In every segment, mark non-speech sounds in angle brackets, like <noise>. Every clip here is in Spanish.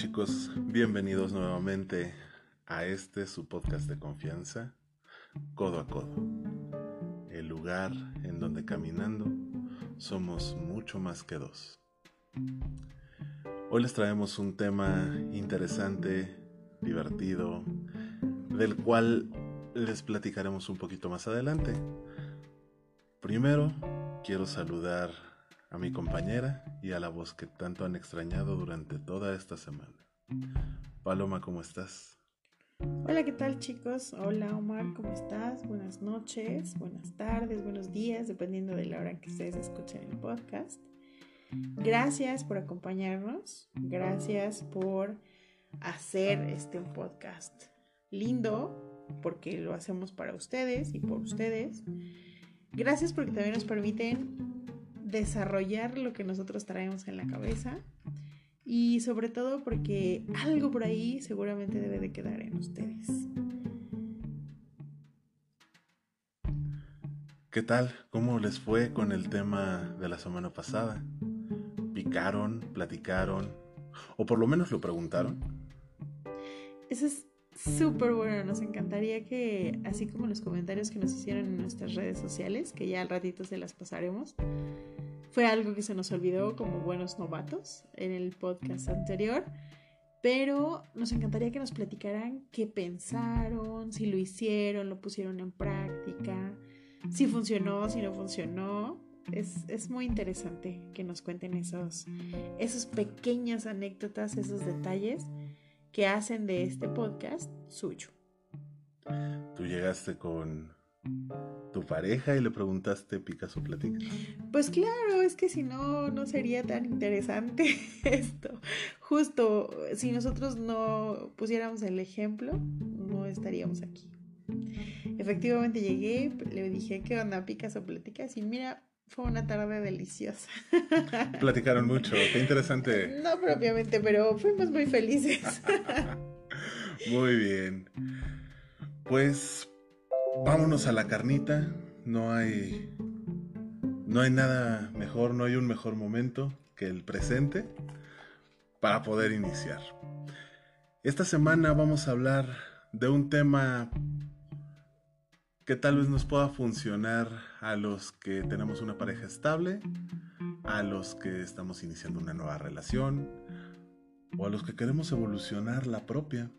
chicos? Bienvenidos nuevamente a este su podcast de confianza, Codo a Codo, el lugar en donde caminando somos mucho más que dos. Hoy les traemos un tema interesante, divertido, del cual les platicaremos un poquito más adelante. Primero, quiero saludar a mi compañera y a la voz que tanto han extrañado durante toda esta semana. Paloma, ¿cómo estás? Hola, ¿qué tal chicos? Hola Omar, ¿cómo estás? Buenas noches, buenas tardes, buenos días, dependiendo de la hora que ustedes escuchen el podcast. Gracias por acompañarnos, gracias por hacer este podcast lindo, porque lo hacemos para ustedes y por ustedes. Gracias porque también nos permiten desarrollar lo que nosotros traemos en la cabeza y sobre todo porque algo por ahí seguramente debe de quedar en ustedes. ¿Qué tal? ¿Cómo les fue con el tema de la semana pasada? ¿Picaron? ¿Platicaron? ¿O por lo menos lo preguntaron? Eso es súper bueno. Nos encantaría que, así como los comentarios que nos hicieron en nuestras redes sociales, que ya al ratito se las pasaremos, fue algo que se nos olvidó como buenos novatos en el podcast anterior, pero nos encantaría que nos platicaran qué pensaron, si lo hicieron, lo pusieron en práctica, si funcionó, si no funcionó. Es, muy interesante que nos cuenten esos, esos pequeñas anécdotas, esos detalles que hacen de este podcast suyo. Tú llegaste con tu pareja y le preguntaste Picasso Platica? Pues claro, es que si no, no sería tan interesante <laughs> esto. Justo, si nosotros no pusiéramos el ejemplo, no estaríamos aquí. Efectivamente llegué, le dije, ¿qué onda Picasso Platica? Y mira, fue una tarde deliciosa. <laughs> Platicaron mucho, qué interesante. No propiamente, pero fuimos muy felices. <laughs> muy bien. Pues vámonos a la carnita. No hay. No hay nada mejor, no hay un mejor momento que el presente para poder iniciar. Esta semana vamos a hablar de un tema que tal vez nos pueda funcionar a los que tenemos una pareja estable, a los que estamos iniciando una nueva relación o a los que queremos evolucionar la propia.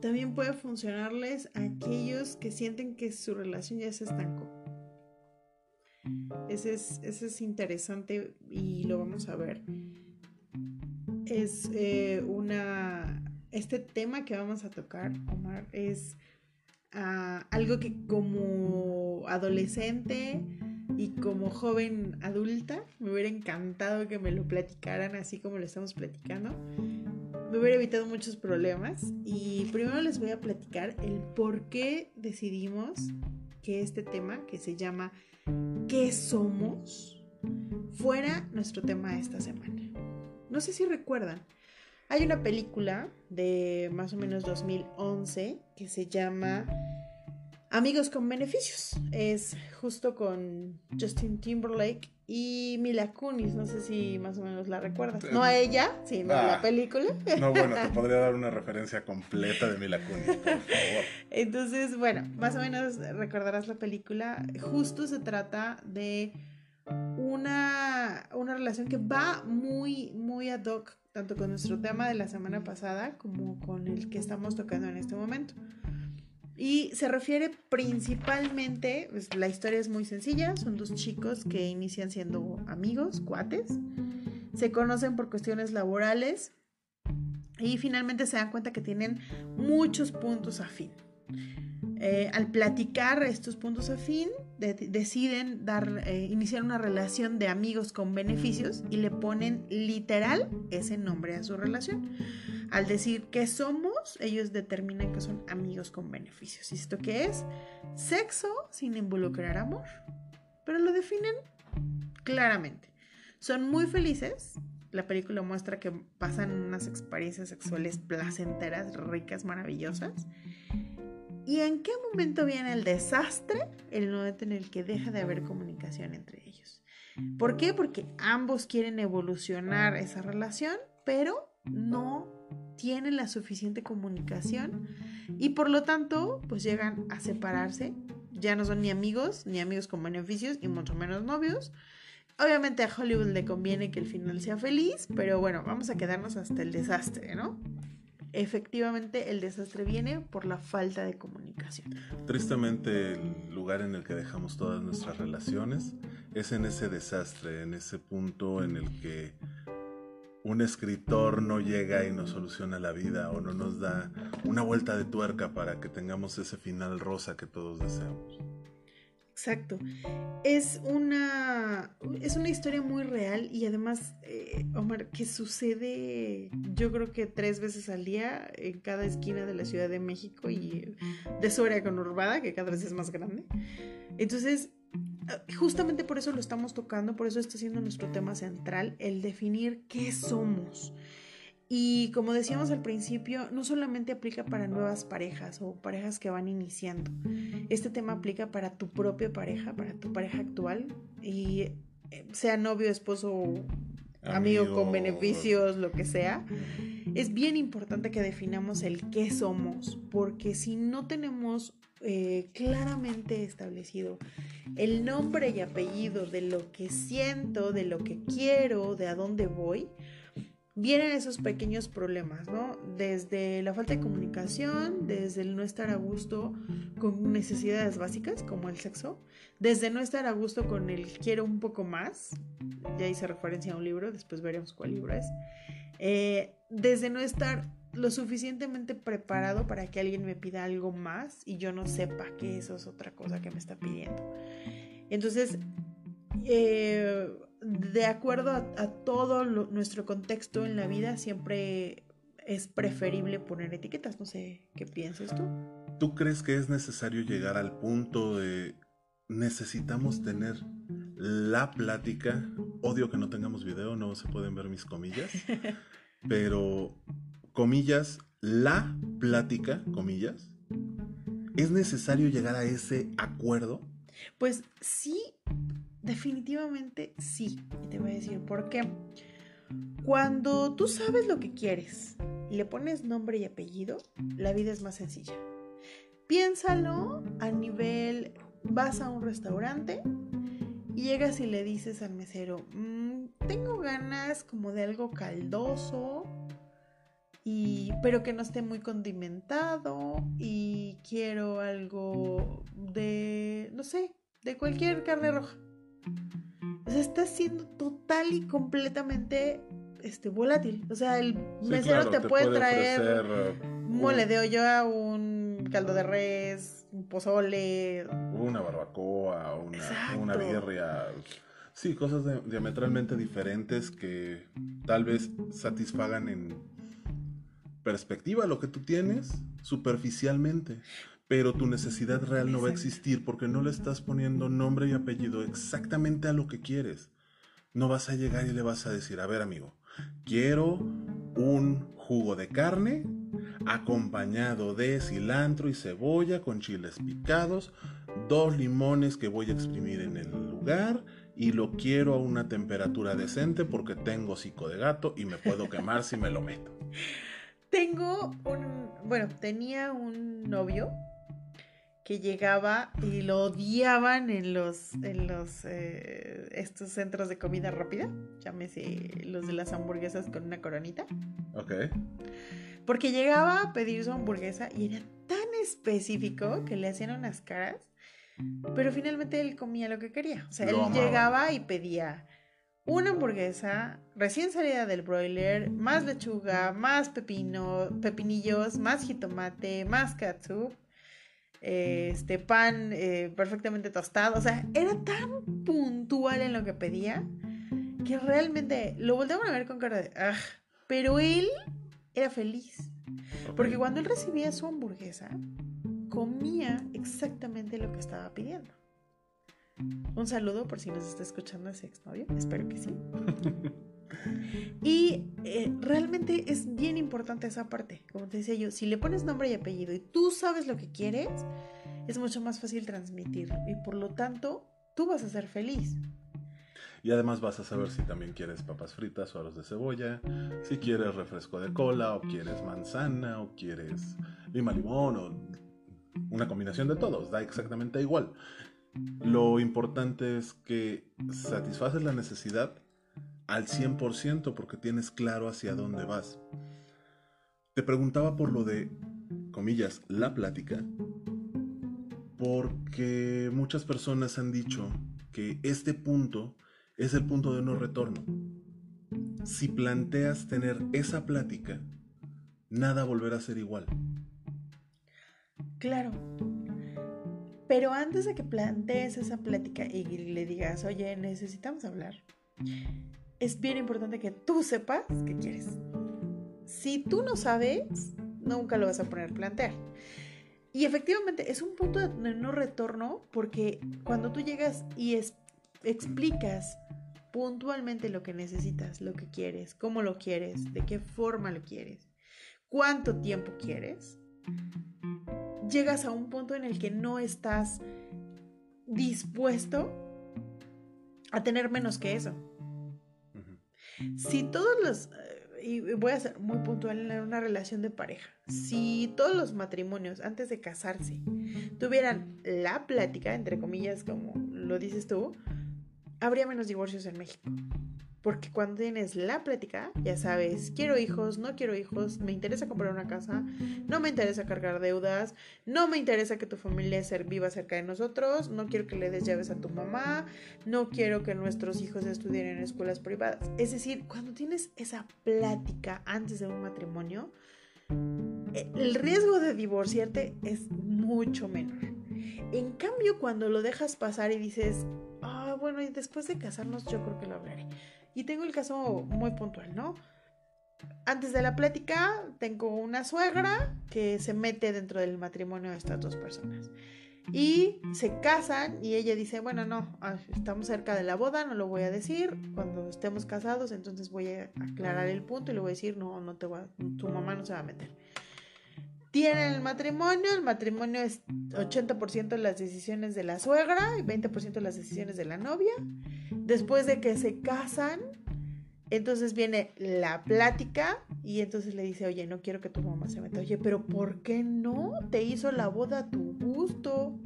También puede funcionarles a aquellos que sienten que su relación ya se estancó. Ese es, es interesante y lo vamos a ver. Es eh, una. Este tema que vamos a tocar, Omar, es ah, algo que como adolescente y como joven adulta me hubiera encantado que me lo platicaran así como lo estamos platicando me hubiera evitado muchos problemas y primero les voy a platicar el por qué decidimos que este tema, que se llama ¿Qué somos?, fuera nuestro tema esta semana. No sé si recuerdan, hay una película de más o menos 2011 que se llama Amigos con Beneficios. Es justo con Justin Timberlake y Mila Kunis, no sé si más o menos la recuerdas. No a ella, sino a la ah. película. No, bueno, te <laughs> podría dar una referencia completa de Mila Kunis, por favor. Entonces, bueno, más o menos recordarás la película. Justo se trata de una, una relación que va muy, muy ad hoc, tanto con nuestro tema de la semana pasada como con el que estamos tocando en este momento. Y se refiere principalmente, pues, la historia es muy sencilla, son dos chicos que inician siendo amigos, cuates, se conocen por cuestiones laborales y finalmente se dan cuenta que tienen muchos puntos afín. Eh, al platicar estos puntos afín, deciden dar, eh, iniciar una relación de amigos con beneficios y le ponen literal ese nombre a su relación. Al decir que somos, ellos determinan que son amigos con beneficios. ¿Y esto qué es? Sexo sin involucrar amor. Pero lo definen claramente. Son muy felices. La película muestra que pasan unas experiencias sexuales placenteras, ricas, maravillosas. ¿Y en qué momento viene el desastre? El momento en el que deja de haber comunicación entre ellos. ¿Por qué? Porque ambos quieren evolucionar esa relación, pero no tienen la suficiente comunicación y por lo tanto pues llegan a separarse. Ya no son ni amigos, ni amigos con beneficios y mucho menos novios. Obviamente a Hollywood le conviene que el final sea feliz, pero bueno, vamos a quedarnos hasta el desastre, ¿no? Efectivamente, el desastre viene por la falta de comunicación. Tristemente, el lugar en el que dejamos todas nuestras relaciones es en ese desastre, en ese punto en el que un escritor no llega y nos soluciona la vida o no nos da una vuelta de tuerca para que tengamos ese final rosa que todos deseamos. Exacto. Es una, es una historia muy real y además, eh, Omar, que sucede yo creo que tres veces al día en cada esquina de la Ciudad de México y de su área conurbada, que cada vez es más grande. Entonces, justamente por eso lo estamos tocando, por eso está siendo nuestro tema central, el definir qué somos. Y como decíamos al principio, no solamente aplica para nuevas parejas o parejas que van iniciando. Este tema aplica para tu propia pareja, para tu pareja actual, y eh, sea novio, esposo, amigo, con beneficios, lo que sea. Es bien importante que definamos el qué somos, porque si no tenemos eh, claramente establecido el nombre y apellido de lo que siento, de lo que quiero, de a dónde voy, vienen esos pequeños problemas, ¿no? Desde la falta de comunicación, desde el no estar a gusto con necesidades básicas como el sexo, desde no estar a gusto con el quiero un poco más, ya hice referencia a un libro, después veremos cuál libro es, eh, desde no estar lo suficientemente preparado para que alguien me pida algo más y yo no sepa que eso es otra cosa que me está pidiendo. Entonces, eh, de acuerdo a, todo nuestro contexto en la vida, siempre es preferible poner etiquetas. No sé qué piensas tú. ¿Tú crees que es necesario llegar al punto de necesitamos tener la plática? Odio que no tengamos video, no se pueden ver mis comillas, <laughs> pero comillas, la plática, comillas, ¿es necesario llegar a ese acuerdo? Pues sí, definitivamente sí. Y te voy a decir por qué. Cuando tú sabes lo que quieres y le pones nombre y apellido, la vida es más sencilla. Piénsalo a nivel, vas a un restaurante y llegas y le dices al mesero, mm, tengo ganas como de algo caldoso, y, pero que no esté muy condimentado y quiero algo de, no sé, de cualquier carne roja. O sea, está siendo total y completamente este, volátil. O sea, el mesero te, puede, traer mole de hoyo, un caldo de res, un pozole. Una barbacoa, una, una birria. Sí, cosas diametralmente diferentes que tal vez satisfagan en perspectiva lo que tú tienes superficialmente, pero tu necesidad real no va a existir porque no le estás poniendo nombre y apellido exactamente a lo que quieres. No vas a llegar y le vas a decir, a ver amigo, quiero un jugo de carne acompañado de cilantro y cebolla con chiles picados, dos limones que voy a exprimir en el lugar y lo quiero a una temperatura decente porque tengo hocico de gato y me puedo quemar si me lo meto. <laughs> Tengo un, bueno, tenía un novio que llegaba y lo odiaban en los, en los, eh, estos centros de comida rápida, llámese los de las hamburguesas con una coronita. Ok. Porque llegaba a pedir su hamburguesa y era tan específico que le hacían unas caras, pero finalmente él comía lo que quería. O sea, él llegaba y pedía una hamburguesa recién salida del broiler, más lechuga, más pepino, pepinillos, más jitomate, más katsup, este pan eh, perfectamente tostado. O sea, era tan puntual en lo que pedía que realmente lo volteaban a ver con cara de ah, pero él era feliz. Porque cuando él recibía su hamburguesa, comía exactamente lo que estaba pidiendo. Un saludo por si nos está escuchando ese exnovio, espero que sí. <laughs> y eh, realmente es bien importante esa parte, como te decía yo, si le pones nombre y apellido y tú sabes lo que quieres, es mucho más fácil transmitirlo y por lo tanto tú vas a ser feliz. Y además vas a saber si también quieres papas fritas o arroz de cebolla, si quieres refresco de cola o quieres manzana o quieres lima limón o una combinación de todos, da exactamente igual. Lo importante es que satisfaces la necesidad al 100% porque tienes claro hacia dónde vas. Te preguntaba por lo de, comillas, la plática, porque muchas personas han dicho que este punto es el punto de no retorno. Si planteas tener esa plática, nada volverá a ser igual. Claro. Pero antes de que plantees esa plática y le digas, oye, necesitamos hablar, es bien importante que tú sepas qué quieres. Si tú no sabes, nunca lo vas a poner a plantear. Y efectivamente es un punto de no retorno porque cuando tú llegas y explicas puntualmente lo que necesitas, lo que quieres, cómo lo quieres, de qué forma lo quieres, cuánto tiempo quieres, llegas a un punto en el que no estás dispuesto a tener menos que eso. Si todos los y voy a ser muy puntual en una relación de pareja. Si todos los matrimonios antes de casarse tuvieran la plática, entre comillas, como lo dices tú, habría menos divorcios en México. Porque cuando tienes la plática, ya sabes, quiero hijos, no quiero hijos, me interesa comprar una casa, no me interesa cargar deudas, no me interesa que tu familia viva cerca de nosotros, no quiero que le des llaves a tu mamá, no quiero que nuestros hijos estudien en escuelas privadas. Es decir, cuando tienes esa plática antes de un matrimonio, eh, el riesgo de divorciarte es mucho menor. En cambio, cuando lo dejas pasar y dices, ah, bueno, y después de casarnos yo creo que lo hablaré y tengo el caso muy puntual, ¿no? Antes de la plática, tengo una suegra que se mete dentro del matrimonio de estas dos personas. Y se casan y ella dice, bueno, no, ah, estamos cerca de la boda, no lo voy a decir. Cuando estemos casados, entonces voy a aclarar el punto y le voy a decir, no, no te voy tu mamá no se va a meter. Tienen el matrimonio, el matrimonio es 80% de las decisiones de la suegra y 20% de las decisiones de la novia. Después de que se casan, entonces viene la plática y entonces le dice, oye, no quiero que tu mamá se meta. Oye, pero ¿por qué no? Te hizo la boda a tu gusto.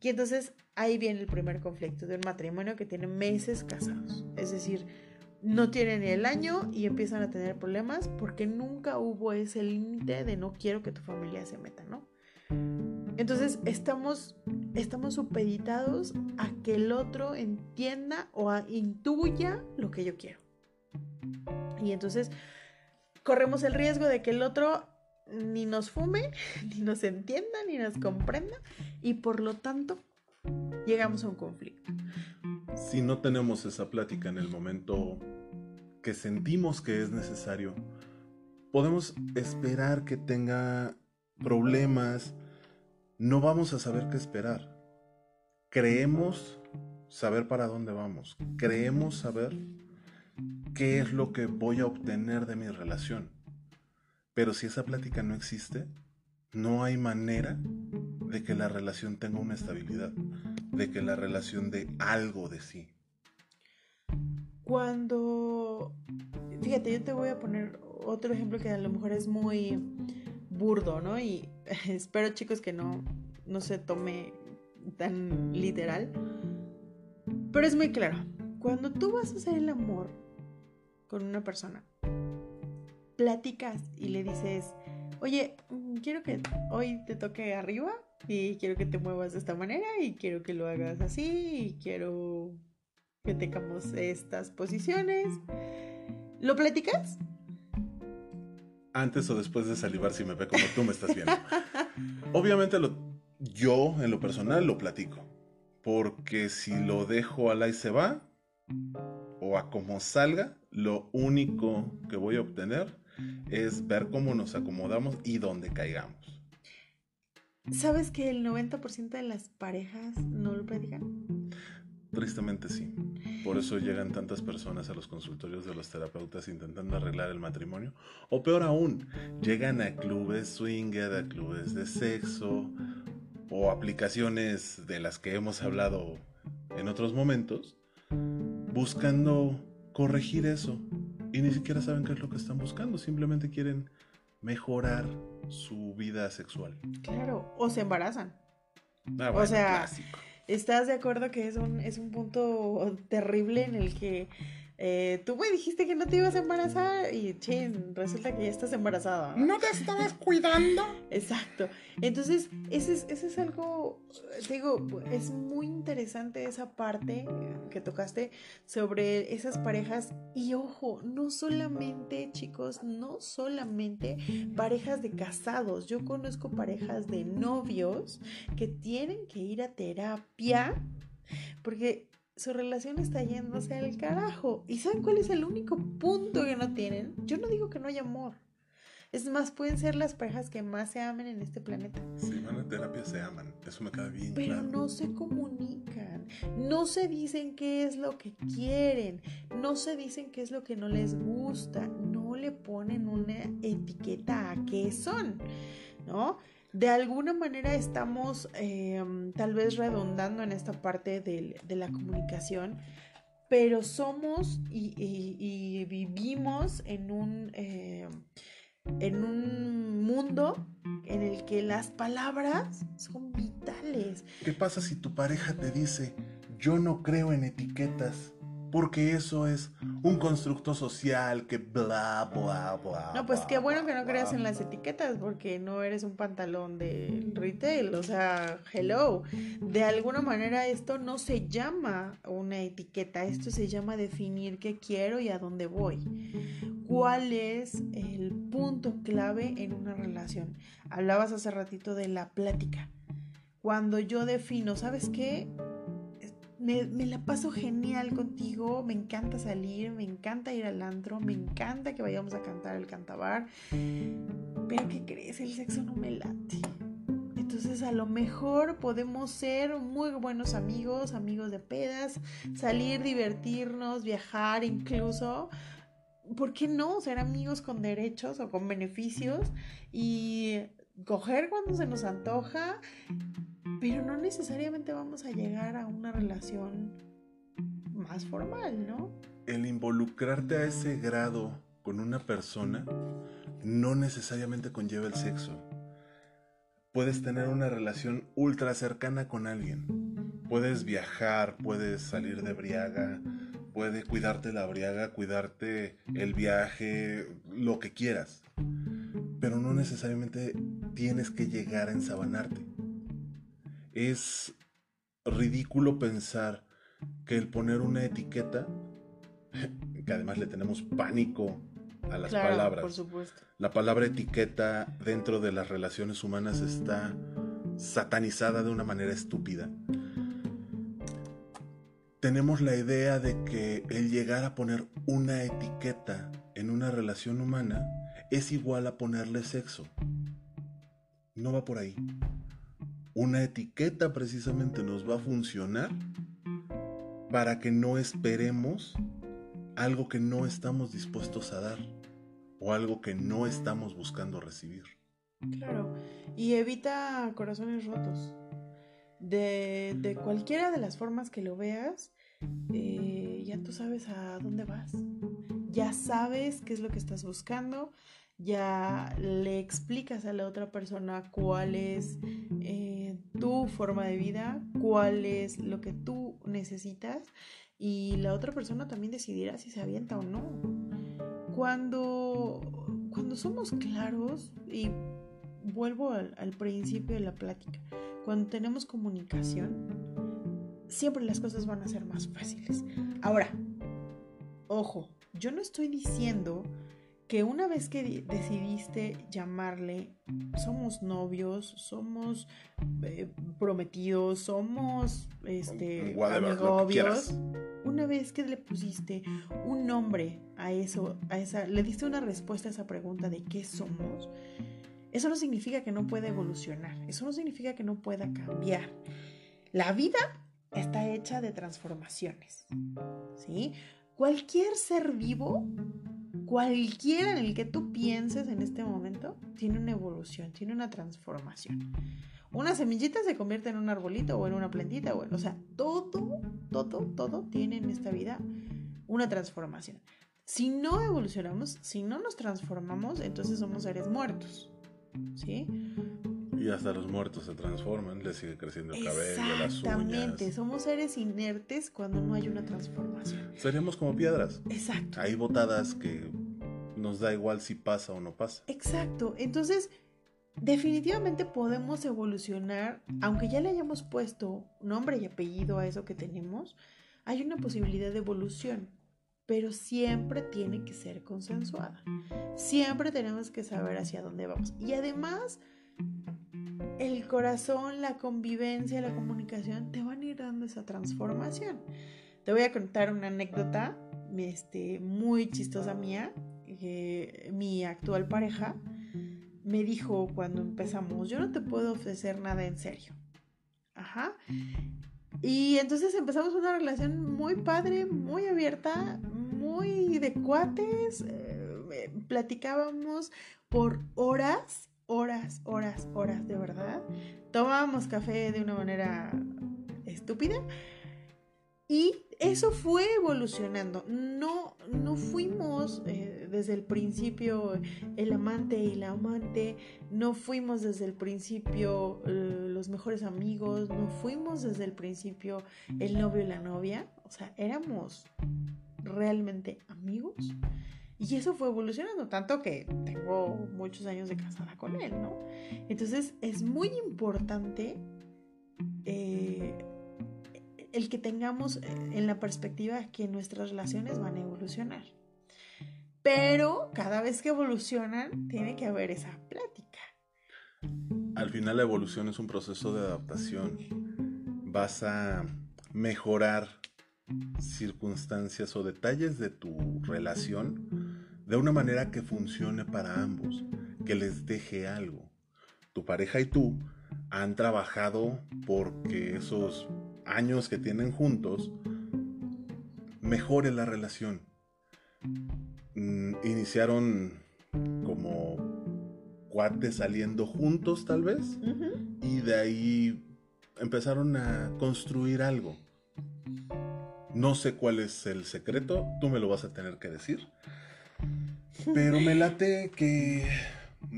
Y entonces ahí viene el primer conflicto de un matrimonio que tiene meses casados. Es decir, no tienen el año y empiezan a tener problemas porque nunca hubo ese límite de no quiero que tu familia se meta, ¿no? Entonces estamos, estamos supeditados a que el otro entienda o intuya lo que yo quiero. Y entonces corremos el riesgo de que el otro ni nos fume, <laughs> ni nos entienda, ni nos comprenda y por lo tanto llegamos a un conflicto. Si no tenemos esa plática en el momento que sentimos que es necesario, podemos esperar que tenga problemas, no vamos a saber qué esperar. Creemos saber para dónde vamos. Creemos saber qué es lo que voy a obtener de mi relación. Pero si esa plática no existe, no hay manera de que la relación tenga una estabilidad, de que la relación dé algo de sí. Cuando, fíjate, yo te voy a poner otro ejemplo que a lo mejor es muy burdo, ¿no? Y <laughs> espero chicos que no, no se tome tan literal. Pero es muy claro. Cuando tú vas a hacer el amor con una persona, platicas y le dices, oye, quiero que hoy te toque arriba y quiero que te muevas de esta manera y quiero que lo hagas así y quiero que tengamos estas posiciones. ¿Lo platicas? antes o después de salivar si me ve como tú me estás viendo. <laughs> Obviamente lo, yo en lo personal lo platico. Porque si lo dejo al ahí se va o a como salga, lo único que voy a obtener es ver cómo nos acomodamos y dónde caigamos. ¿Sabes que el 90% de las parejas no lo platican? Tristemente sí. Por eso llegan tantas personas a los consultorios de los terapeutas intentando arreglar el matrimonio. O peor aún, llegan a clubes swinger, a clubes de sexo o aplicaciones de las que hemos hablado en otros momentos buscando corregir eso y ni siquiera saben qué es lo que están buscando, simplemente quieren mejorar su vida sexual. Claro, o se embarazan. Ah, o bueno, sea, clásico. ¿estás de acuerdo que es un, es un punto terrible en el que eh, tú me dijiste que no te ibas a embarazar y chin, resulta que ya estás embarazada? ¿no? ¿No te estabas cuidando? Exacto. Entonces, ese es, ese es algo, te digo, es muy interesante esa parte que tocaste sobre esas parejas. Y ojo, no solamente, chicos, no solamente parejas de casados. Yo conozco parejas de novios que tienen que ir a terapia porque su relación está yéndose al carajo. ¿Y saben cuál es el único punto que no tienen? Yo no digo que no haya amor. Es más, pueden ser las parejas que más se amen en este planeta. Si van a terapia se aman, eso me queda bien Pero claro. no se comunican, no se dicen qué es lo que quieren, no se dicen qué es lo que no les gusta, no le ponen una etiqueta a qué son, ¿no? De alguna manera estamos eh, tal vez redondando en esta parte de, la comunicación, pero somos y vivimos en un, eh, en un mundo en el que las palabras son vitales. ¿Qué pasa si tu pareja te dice, yo no creo en etiquetas? Porque eso es un constructo social que bla, bla, bla. No, pues bla, qué bueno que no bla". creas en las etiquetas porque no eres un pantalón de retail, o sea, hello. De alguna manera esto no se llama una etiqueta, esto se llama definir qué quiero y a dónde voy. ¿Cuál es el punto clave en una relación? Hablabas hace ratito de la plática. Cuando yo defino, ¿sabes qué? Me, la paso genial contigo, me encanta salir, me encanta ir al antro, me encanta que vayamos a cantar el cantabar, pero ¿qué crees? El sexo no me late. Entonces a lo mejor podemos ser muy buenos amigos, amigos de pedas, salir, divertirnos, viajar incluso. ¿Por qué no ser amigos con derechos o con beneficios y coger cuando se nos antoja? Pero no necesariamente vamos a llegar a una relación más formal, ¿no? El involucrarte a ese grado con una persona no necesariamente conlleva el sexo. Puedes tener una relación ultra cercana con alguien. Puedes viajar, puedes salir de briaga, puede cuidarte la briaga, cuidarte el viaje, lo que quieras. Pero no necesariamente tienes que llegar a ensabanarte. Es ridículo pensar que el poner una etiqueta, <laughs> que además le tenemos pánico a las claro, palabras. por supuesto. La palabra etiqueta dentro de las relaciones humanas está satanizada de una manera estúpida. Tenemos la idea de que el llegar a poner una etiqueta en una relación humana es igual a ponerle sexo. No va por ahí. Una etiqueta precisamente nos va a funcionar para que no esperemos algo que no estamos dispuestos a dar o algo que no estamos buscando recibir. Claro. Y evita corazones rotos. De, de cualquiera de las formas que lo veas, eh, ya tú sabes a dónde vas. Ya sabes qué es lo que estás buscando. Ya le explicas a la otra persona cuál es eh, tu forma de vida, cuál es lo que tú necesitas. Y la otra persona también decidirá si se avienta o no. Cuando, cuando somos claros, y vuelvo al, al principio de la plática, cuando tenemos comunicación, siempre las cosas van a ser más fáciles. Ahora, ojo, yo no estoy diciendo que una vez que di- decidiste llamarle, somos novios, somos eh, prometidos, somos este, Whatever, quieras. una vez que le pusiste un nombre a eso, a esa, le diste una respuesta a esa pregunta de qué somos, eso no significa que no pueda evolucionar, eso no significa que no pueda cambiar. La vida está hecha de transformaciones, ¿sí? Cualquier ser vivo cualquiera en el que tú pienses en este momento, tiene una evolución, tiene una transformación. Una semillita se convierte en un arbolito o en una plantita, o, o sea, todo, todo, todo tiene en esta vida una transformación. Si no evolucionamos, si no nos transformamos, entonces somos seres muertos. ¿Sí? Y hasta los muertos se transforman, les sigue creciendo el cabello, las uñas. Exactamente, somos seres inertes cuando no hay una transformación. Seríamos como piedras. Exacto. Hay botadas que nos da igual si pasa o no pasa. Exacto. Entonces, definitivamente podemos evolucionar, aunque ya le hayamos puesto nombre y apellido a eso que tenemos, hay una posibilidad de evolución, pero siempre tiene que ser consensuada. Siempre tenemos que saber hacia dónde vamos. Y además, el corazón, la convivencia, la comunicación te van a ir dando esa transformación. Te voy a contar una anécdota este, muy chistosa mía. mi actual pareja me dijo cuando empezamos, yo no te puedo ofrecer nada en serio. Ajá. Y entonces empezamos una relación muy padre, muy abierta, muy de cuates. Eh, platicábamos por horas horas, horas, horas, de verdad. Tomábamos café de una manera estúpida. Y eso fue evolucionando. No, no fuimos eh, desde el principio el amante y la amante, no fuimos desde el principio eh, los mejores amigos, no fuimos desde el principio el novio y la novia. O sea, éramos realmente amigos y eso fue evolucionando, tanto que tengo muchos años de casada con él, ¿no? Entonces es muy importante eh, el que tengamos eh, en la perspectiva que nuestras relaciones van a evolucionar. Pero cada vez que evolucionan, tiene que haber esa plática. Al final la evolución es un proceso de adaptación. Vas a mejorar circunstancias o detalles de tu relación de una manera que funcione para ambos, que les deje algo. Tu pareja y tú han trabajado porque esos años que tienen juntos mejore la relación. Mm, iniciaron como cuates saliendo juntos tal vez y de ahí empezaron a construir algo. No sé cuál es el secreto, tú me lo vas a tener que decir. Pero me late que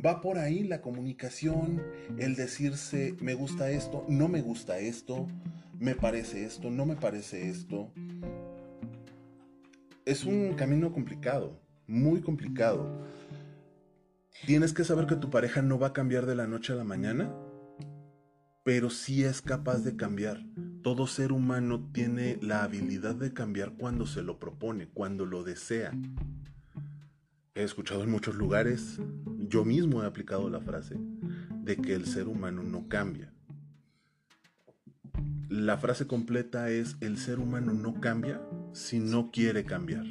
va por ahí la comunicación, el decirse me gusta esto, no me gusta esto, me parece esto, no me parece esto. Es un camino complicado, muy complicado. Tienes que saber que tu pareja no va a cambiar de la noche a la mañana, pero sí es capaz de cambiar. Todo ser humano tiene la habilidad de cambiar cuando se lo propone, cuando lo desea. He escuchado en muchos lugares, yo mismo he aplicado la frase, de que el ser humano no cambia. La frase completa es, el ser humano no cambia si no quiere cambiar.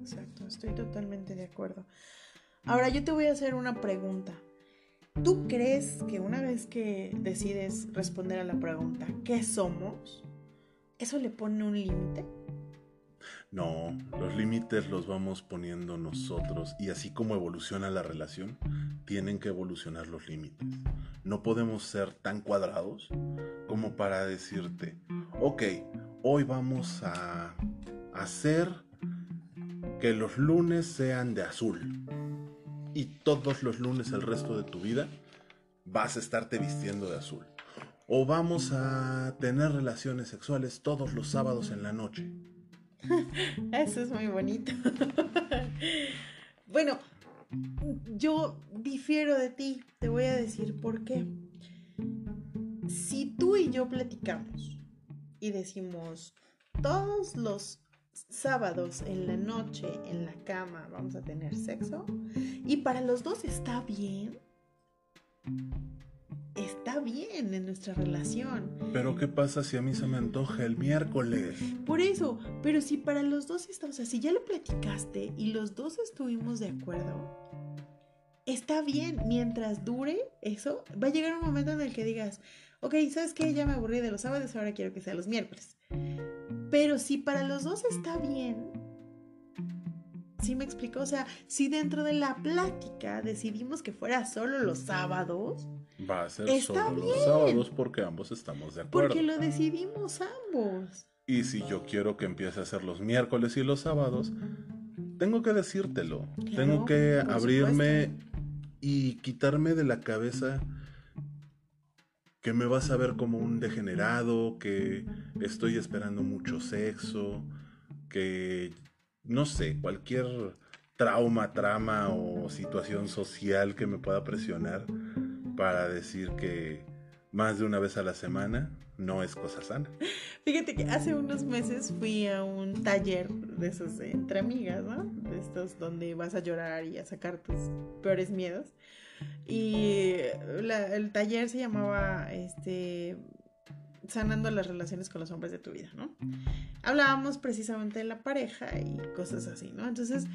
Exacto, estoy totalmente de acuerdo. Ahora yo te voy a hacer una pregunta. ¿Tú crees que una vez que decides responder a la pregunta, ¿qué somos? ¿Eso le pone un límite? No, los límites los vamos poniendo nosotros y así como evoluciona la relación, tienen que evolucionar los límites. No podemos ser tan cuadrados como para decirte, ok, hoy vamos a hacer que los lunes sean de azul y todos los lunes el resto de tu vida vas a estarte vistiendo de azul. O vamos a tener relaciones sexuales todos los sábados en la noche <laughs> Eso es muy bonito. bueno, yo difiero de ti. Te voy a decir por qué. Si tú y yo platicamos y decimos todos los sábados en la noche en la cama vamos a tener sexo y para los dos está bien, está bien en nuestra relación. Pero ¿qué pasa si a mí se me antoja el miércoles? Por eso, pero si para los dos está, o sea, si ya lo platicaste y los dos estuvimos de acuerdo, está bien, mientras dure eso, va a llegar un momento en el que digas, ok, ¿sabes qué? Ya me aburrí de los sábados, ahora quiero que sea los miércoles. Pero si para los dos está bien, ¿Sí me explico? O sea, si dentro de la plática decidimos que fuera solo los sábados, va a ser solo los sábados porque ambos estamos de acuerdo. Porque lo decidimos ambos. Y si yo quiero que empiece a ser los miércoles y los sábados, tengo que decírtelo. tengo que abrirme y quitarme de la cabeza que me vas a ver como un degenerado, que estoy esperando mucho sexo, que no sé, cualquier trauma, trama o situación social que me pueda presionar para decir que más de una vez a la semana no es cosa sana. Fíjate que hace unos meses fui a un taller de esos entre amigas, ¿no? De estos donde vas a llorar y a sacar tus peores miedos. Y el taller se llamaba este sanando las relaciones con los hombres de tu vida, ¿no? Hablábamos precisamente de la pareja y cosas así, ¿no? Entonces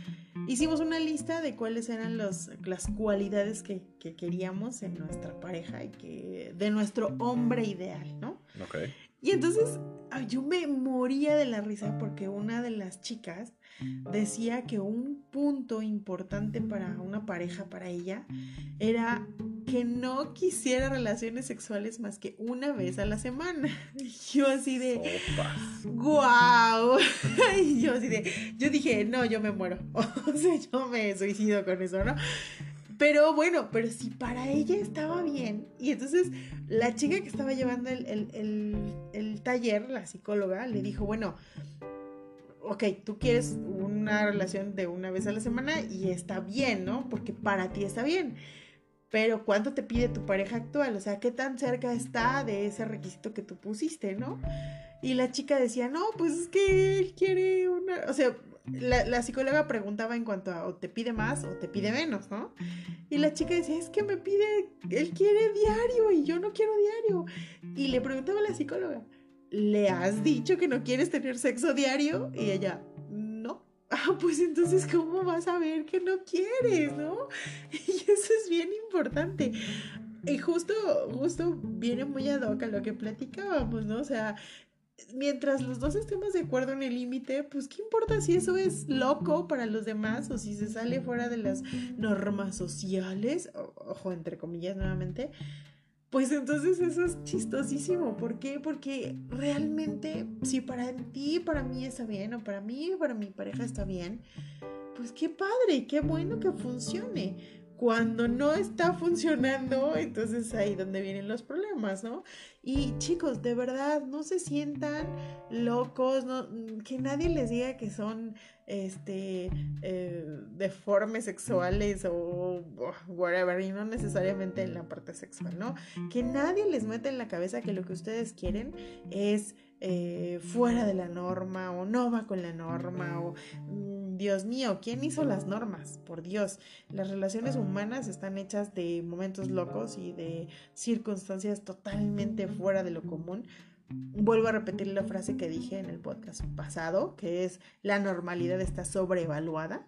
hicimos una lista de cuáles eran los, las cualidades que, que, queríamos en nuestra pareja y que de nuestro hombre ideal, ¿no? Y entonces yo me moría de la risa porque una de las chicas decía que un punto importante para una pareja, para ella, era que no quisiera relaciones sexuales más que una vez a la semana. <laughs> Yo así de, ¡guau! <laughs> Y yo así de, yo dije, no, yo me muero. <laughs> O sea, yo me suicido con eso, ¿no? Pero bueno, pero si para ella estaba bien. Y entonces la chica que estaba llevando el, taller, la psicóloga, le dijo, bueno, ok, tú quieres una relación de una vez a la semana y está bien, ¿no? Porque para ti está bien. Pero ¿cuánto te pide tu pareja actual? O sea, ¿qué tan cerca está de ese requisito que tú pusiste, ¿no? Y la chica decía, no, pues es que él quiere una... O sea, la, psicóloga preguntaba en cuanto a o te pide más o te pide menos, ¿no? Y la chica decía, es que me pide, él quiere diario y yo no quiero diario. Y le preguntaba a la psicóloga, ¿le has dicho que no quieres tener sexo diario? Y ella, no. <laughs> Ah, pues entonces, ¿cómo vas a ver que no quieres, no? <laughs> Y eso es bien importante. Y justo, justo viene muy ad hoc a lo que platicábamos, ¿no? O sea, mientras los dos estemos de acuerdo en el límite, pues qué importa si eso es loco para los demás o si se sale fuera de las normas sociales, ojo, entre comillas nuevamente, pues entonces eso es chistosísimo. ¿Por qué? Porque realmente si para ti, para mí está bien, o para mí, para mi pareja está bien, pues qué padre, qué bueno que funcione cuando no está funcionando, entonces ahí donde vienen los problemas, ¿no? Y chicos, de verdad, no se sientan locos, no, que nadie les diga que son este eh, deformes sexuales o whatever, y no necesariamente en la parte sexual, ¿no? Que nadie les meta en la cabeza que lo que ustedes quieren es eh, fuera de la norma o no va con la norma o mm, Dios mío, ¿quién hizo las normas? Por Dios, las relaciones humanas están hechas de momentos locos y de circunstancias totalmente fuera de lo común. Vuelvo a repetir la frase que dije en el podcast pasado, que es la normalidad está sobrevaluada.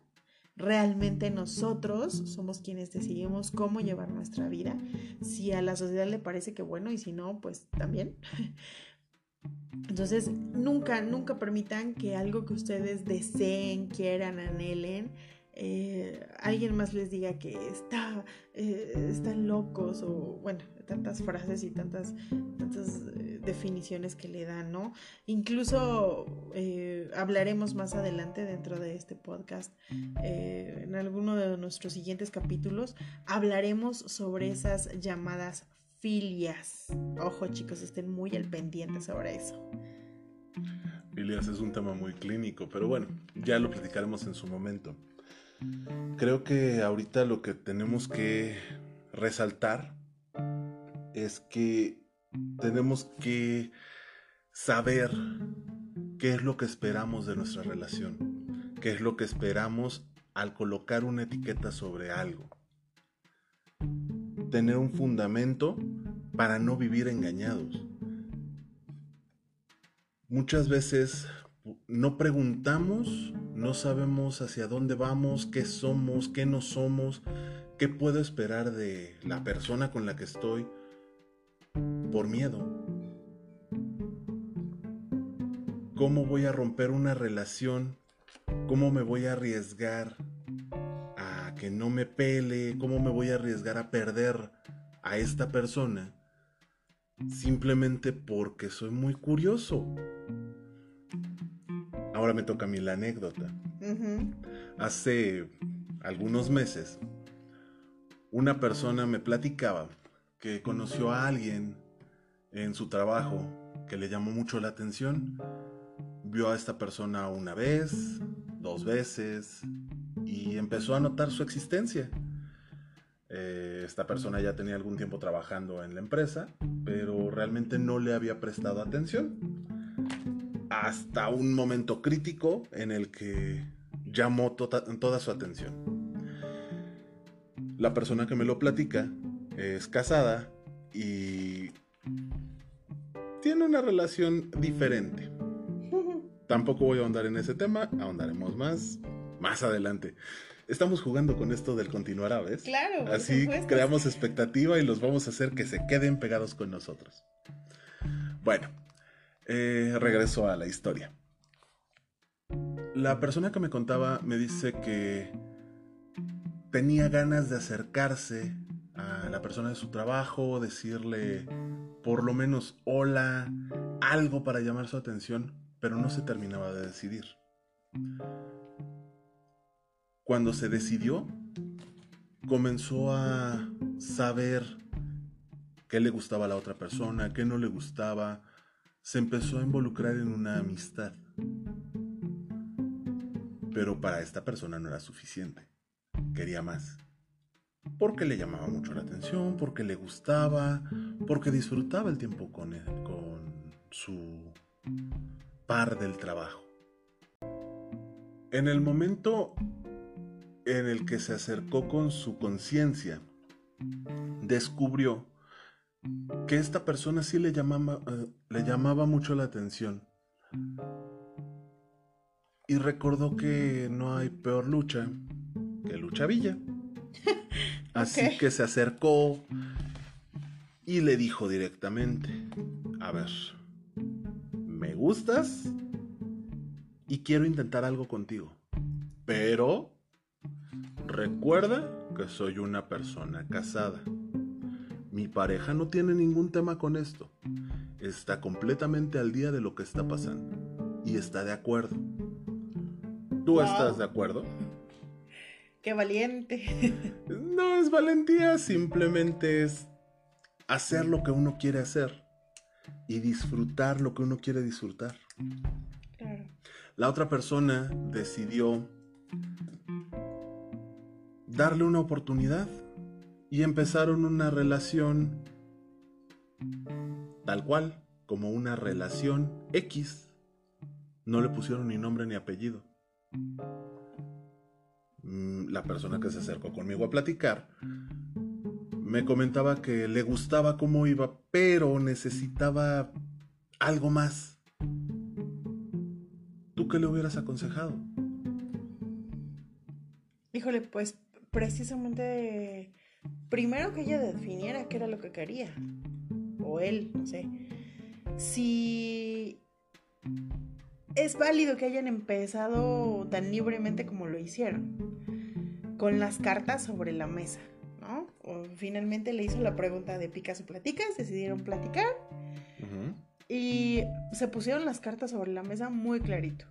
Realmente nosotros somos quienes decidimos cómo llevar nuestra vida. Si a la sociedad le parece que bueno y si no, pues también. <laughs> Entonces, nunca, nunca permitan que algo que ustedes deseen, quieran, anhelen, eh, alguien más les diga que está, eh, están locos o, bueno, tantas frases y tantas, tantas eh, definiciones que le dan, ¿no? Incluso hablaremos más adelante dentro de este podcast, en alguno de nuestros siguientes capítulos, hablaremos sobre esas llamadas filias. Ojo chicos, estén muy al pendiente sobre eso. Filias es un tema muy clínico, pero bueno, ya lo platicaremos en su momento. Creo que ahorita lo que tenemos que resaltar es que tenemos que saber qué es lo que esperamos de nuestra relación, qué es lo que esperamos al colocar una etiqueta sobre algo tener un fundamento para no vivir engañados. Muchas veces no preguntamos, no sabemos hacia dónde vamos, qué somos, qué no somos, qué puedo esperar de la persona con la que estoy por miedo. ¿Cómo voy a romper una relación ¿Cómo me voy a arriesgar que no me pele? ¿Cómo me voy a arriesgar a perder a esta persona? Simplemente porque soy muy curioso. Ahora me toca a mí la anécdota. Hace algunos meses, una persona me platicaba que conoció a alguien en su trabajo que le llamó mucho la atención. Vio a esta persona una vez, dos veces, y empezó a notar su existencia. Eh, esta persona ya tenía algún tiempo trabajando en la empresa, pero realmente no le había prestado atención hasta un momento crítico en el que llamó tota-, toda su atención. La persona que me lo platica es casada y tiene una relación diferente. <laughs> Tampoco voy a ahondar en ese tema, ahondaremos más más adelante. Estamos jugando con esto del continuará, ¿ves? Claro. Así creamos expectativa y los vamos a hacer que se queden pegados con nosotros. Bueno, eh, regreso a la historia. La persona que me contaba me dice que tenía ganas de acercarse a la persona de su trabajo, decirle por lo menos hola, algo para llamar su atención, pero no se terminaba de decidir. Cuando se decidió, comenzó a saber qué le gustaba a la otra persona, qué no le gustaba, se empezó a involucrar en una amistad. Pero para esta persona no era suficiente. Quería más. Porque le llamaba mucho la atención, porque le gustaba, porque disfrutaba el tiempo con, él, con su par del trabajo. En el momento en el que se acercó con su conciencia, descubrió que esta persona sí le llamaba, eh, le llamaba mucho la atención. Y recordó que no hay peor lucha que lucha villa. <laughs> Así que se acercó y le dijo directamente, a ver, me gustas y quiero intentar algo contigo, pero recuerda que soy una persona casada. Mi pareja no tiene ningún tema con esto. Está completamente al día de lo que está pasando. Y está de acuerdo. ¿Tú estás de acuerdo? Qué valiente. <laughs> No es valentía, simplemente es hacer lo que uno quiere hacer y disfrutar lo que uno quiere disfrutar. Claro. La otra persona decidió darle una oportunidad y empezaron una relación tal cual, como una relación X. No le pusieron ni nombre ni apellido. Mm, la persona que se acercó conmigo a platicar me comentaba que le gustaba cómo iba, pero necesitaba algo más. ¿Tú qué le hubieras aconsejado? Híjole, pues precisamente primero que ella definiera qué era lo que quería. O él, no sé. Si es válido que hayan empezado tan libremente como lo hicieron. Con las cartas sobre la mesa, ¿no? O finalmente le hizo la pregunta de picas o platicas, decidieron platicar. Y se pusieron las cartas sobre la mesa muy clarito.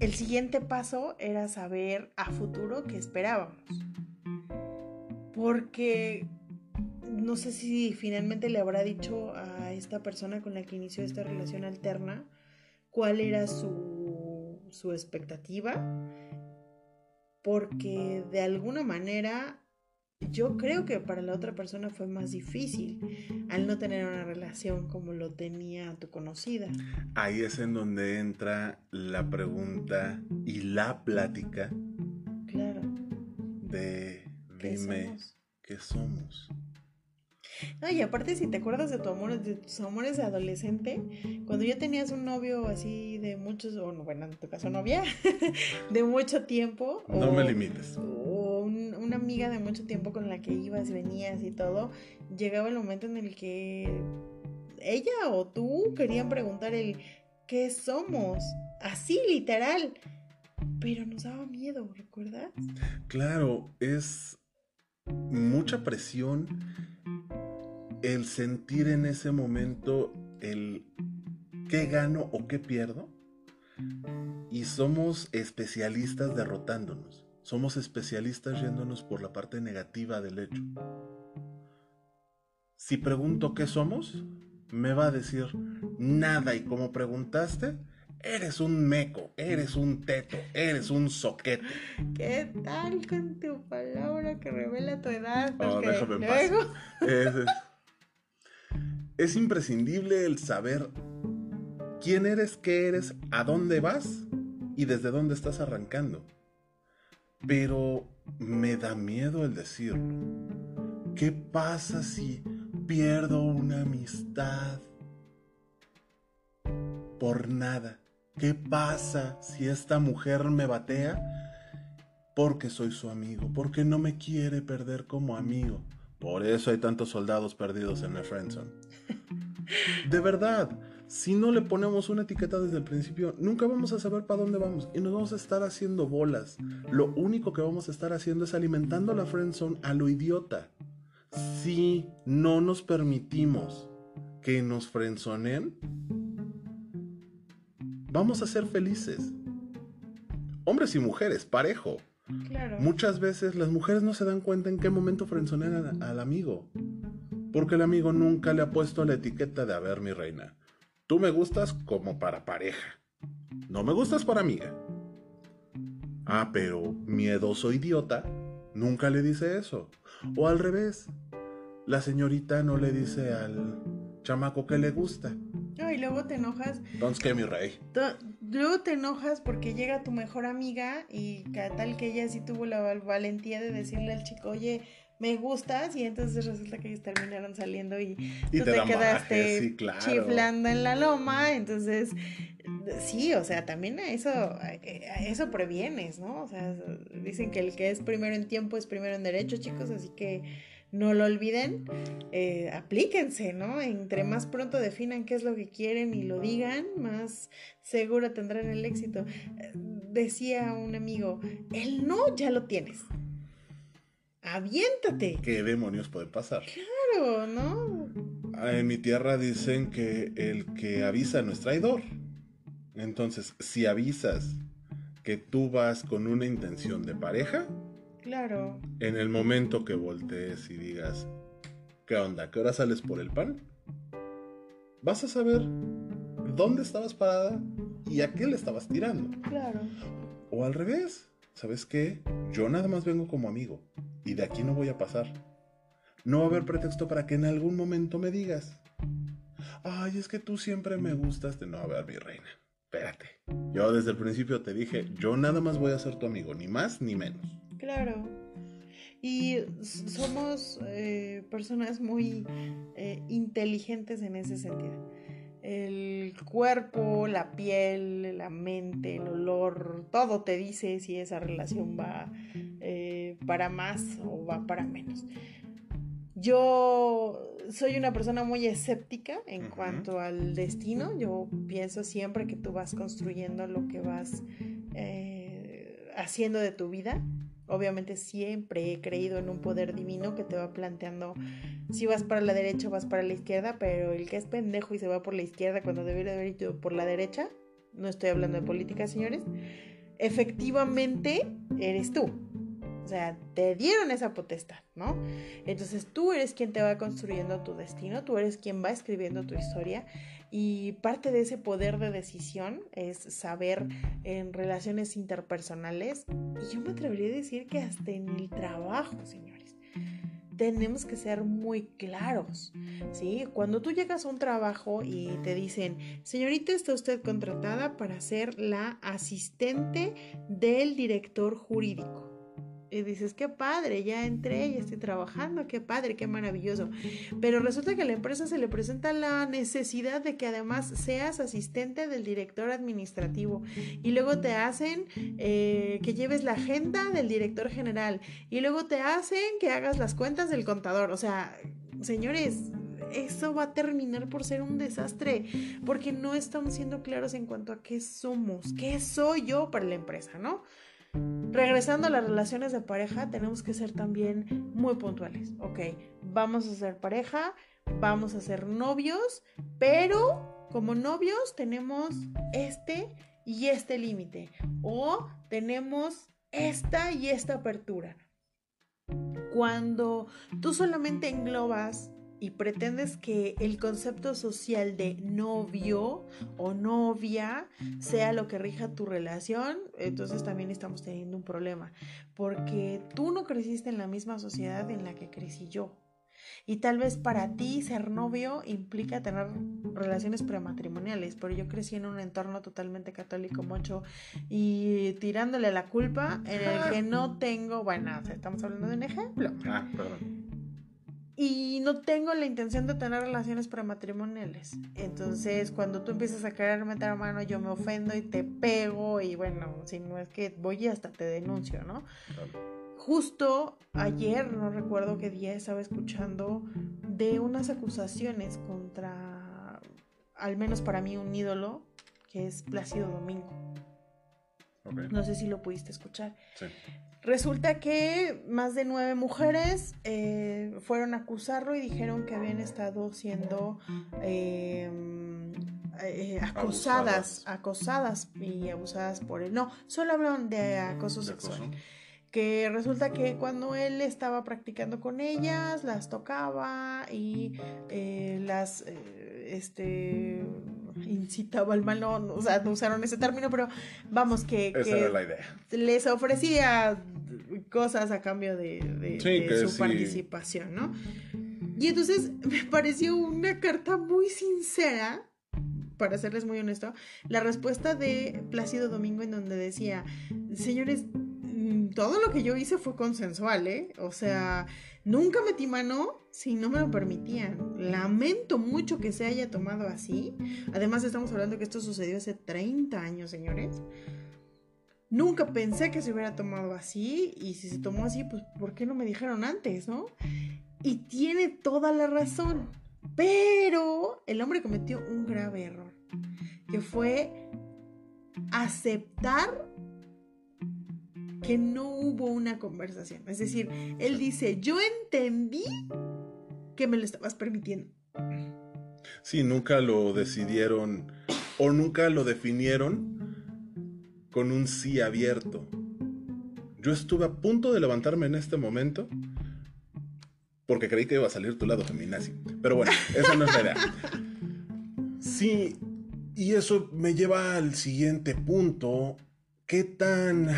El siguiente paso era saber a futuro qué esperábamos. Porque no sé si finalmente le habrá dicho a esta persona con la que inició esta relación alterna cuál era su, su expectativa, porque de alguna manera yo creo que para la otra persona fue más difícil al no tener una relación como lo tenía tu conocida. Ahí es en donde entra la pregunta y la plática. Claro. De Dime, ¿qué somos? No, y aparte si te acuerdas de tu amor, de tus amores de adolescente, cuando ya tenías un novio así de muchos, o bueno, en tu caso novia, <laughs> de mucho tiempo. No me limites. O una amiga de mucho tiempo con la que ibas, venías y todo, llegaba el momento en el que ella o tú querían preguntar el qué somos. Así, literal. Pero nos daba miedo, ¿recuerdas? Claro, es mucha presión el sentir en ese momento el qué gano o qué pierdo. Y somos especialistas derrotándonos. Somos especialistas yéndonos por la parte negativa del hecho. Si pregunto qué somos, me va a decir nada y como preguntaste, eres un meco, eres un teto, eres un soquete. ¿Qué tal con tu palabra que revela tu edad? Oh, déjame luego... es, es imprescindible el saber quién eres, qué eres, a dónde vas y desde dónde estás arrancando. Pero me da miedo el decirlo. ¿Qué pasa si pierdo una amistad por nada. ¿Qué pasa si esta mujer me batea? Porque soy su amigo, porque no me quiere perder como amigo. Por eso hay tantos soldados perdidos en el friendzone. De verdad, si no le ponemos una etiqueta desde el principio, nunca vamos a saber para dónde vamos y nos vamos a estar haciendo bolas. Lo único que vamos a estar haciendo es alimentando la friendzone a lo idiota si no nos permitimos que nos frenzonen, vamos a ser felices. Hombres y mujeres, parejo. Muchas veces las mujeres no se dan cuenta en qué momento frenzonean al amigo. Porque el amigo nunca le ha puesto la etiqueta de, a ver, mi reina, tú me gustas como para pareja. No me gustas para amiga. Ah, pero miedoso idiota nunca le dice eso. O al revés, la señorita no le dice al chamaco que le gusta. y luego te enojas. Entonces, ¿qué, mi rey? Luego te enojas porque llega tu mejor amiga y tal que ella sí tuvo la valentía de decirle al chico, oye, me gustas y entonces resulta que ellos terminaron saliendo y, tú te, quedaste chiflando en la loma, entonces sí, o sea, también a eso, a eso previenes, ¿no? O sea, dicen que el que es primero en tiempo es primero en derecho, chicos, así que no lo olviden, eh, aplíquense, ¿no? Entre más pronto definan qué es lo que quieren y lo digan, más seguro tendrán el éxito. decía un amigo, el no ya lo tienes. Aviéntate. ¿Qué demonios puede pasar? Claro, ¿no? Ah, en mi tierra dicen que el que avisa no es traidor. Entonces, si avisas que tú vas con una intención de pareja, Claro. En el momento que voltees y digas, ¿qué onda? ¿Qué hora sales por el pan? Vas a saber dónde estabas parada y a qué le estabas tirando. Claro. O al revés, ¿sabes qué? Yo nada más vengo como amigo y de aquí no voy a pasar. No va a haber pretexto para que en algún momento me digas, ay, es que tú siempre me gustas de no, a ver, mi reina, espérate. Yo desde el principio te dije, yo nada más voy a ser tu amigo, ni más ni menos. Claro. Y somos eh, personas muy eh, inteligentes en ese sentido. El cuerpo, la piel, la mente, el olor, todo te dice si esa relación va eh, para más o va para menos. Yo soy una persona muy escéptica en cuanto al destino. Yo pienso siempre que tú vas construyendo lo que vas haciendo de tu vida Obviamente siempre he creído en un poder divino que te va planteando si vas para la derecha o vas para la izquierda, pero el que es pendejo y se va por la izquierda cuando debería haber ido por la derecha, no estoy hablando de política, señores, efectivamente eres tú. O sea, te dieron esa potestad, ¿no? Entonces tú eres quien te va construyendo tu destino, tú eres quien va escribiendo tu historia y parte de ese poder de decisión es saber en relaciones interpersonales, y yo me atrevería a decir que hasta en el trabajo, señores. Tenemos que ser muy claros, ¿sí? Cuando tú llegas a un trabajo y te dicen, señorita, está usted contratada para ser la asistente del director jurídico. Y dices, qué padre, ya entré, ya estoy trabajando, qué padre, qué maravilloso. Pero resulta que a la empresa se le presenta la necesidad de que además seas asistente del director administrativo. Y luego te hacen eh, que lleves la agenda del director general. Y luego te hacen que hagas las cuentas del contador. O sea, señores, eso va a terminar por ser un desastre, porque no estamos siendo claros en cuanto a qué somos, qué soy yo para la empresa, ¿no? Regresando a las relaciones de pareja, tenemos que ser también muy puntuales. Ok, vamos a ser pareja, vamos a ser novios, pero como novios tenemos este y este límite. O tenemos esta y esta apertura. Cuando tú solamente englobas y pretendes que el concepto social de novio o novia sea lo que rija tu relación, entonces también estamos teniendo un problema, porque tú no creciste en la misma sociedad en la que crecí yo. Y tal vez para ti ser novio implica tener relaciones prematrimoniales, pero yo crecí en un entorno totalmente católico, mucho, y tirándole la culpa en el que no tengo, bueno, estamos hablando de un ejemplo. Ah, perdón. Y no tengo la intención de tener relaciones prematrimoniales. Entonces, cuando tú empiezas a querer meter a mano, yo me ofendo y te pego. Y bueno, si no es que voy y hasta te denuncio, ¿no? Justo ayer, no recuerdo qué día, estaba escuchando de unas acusaciones contra, al menos para mí, un ídolo, que es Plácido Domingo. No sé si lo pudiste escuchar. Sí. Resulta que más de nueve mujeres eh, fueron a acusarlo y dijeron que habían estado siendo em, eh, acosadas, acosadas y abusadas por él. No, solo hablan de acoso sexual que resulta que cuando él estaba practicando con ellas, las tocaba y eh, las, eh, este, incitaba al mal, no, o sea, no usaron ese término, pero vamos, que, Esa era la idea. les ofrecía cosas a cambio de, su participación, ¿no? Y entonces me pareció una carta muy sincera para serles muy honesto, la respuesta de Plácido Domingo en donde decía, señores, todo lo que yo hice fue consensual, ¿eh? O sea, nunca metí mano si no me lo permitían. Lamento mucho que se haya tomado así. Además, estamos hablando que esto sucedió hace 30 años, señores. Nunca pensé que se hubiera tomado así. Y si se tomó así, pues, ¿por qué no me dijeron antes, no? Y tiene toda la razón. Pero el hombre cometió un grave error. Que fue aceptar que no hubo una conversación. Es decir, él dice, yo entendí que me lo estabas permitiendo. Sí, nunca lo decidieron o nunca lo definieron con un sí abierto. Yo estuve a punto de levantarme en este momento porque creí que iba a salir tu lado feminazi. Pero bueno, esa no es la idea. Sí, y eso me lleva al siguiente punto. ¿Qué tan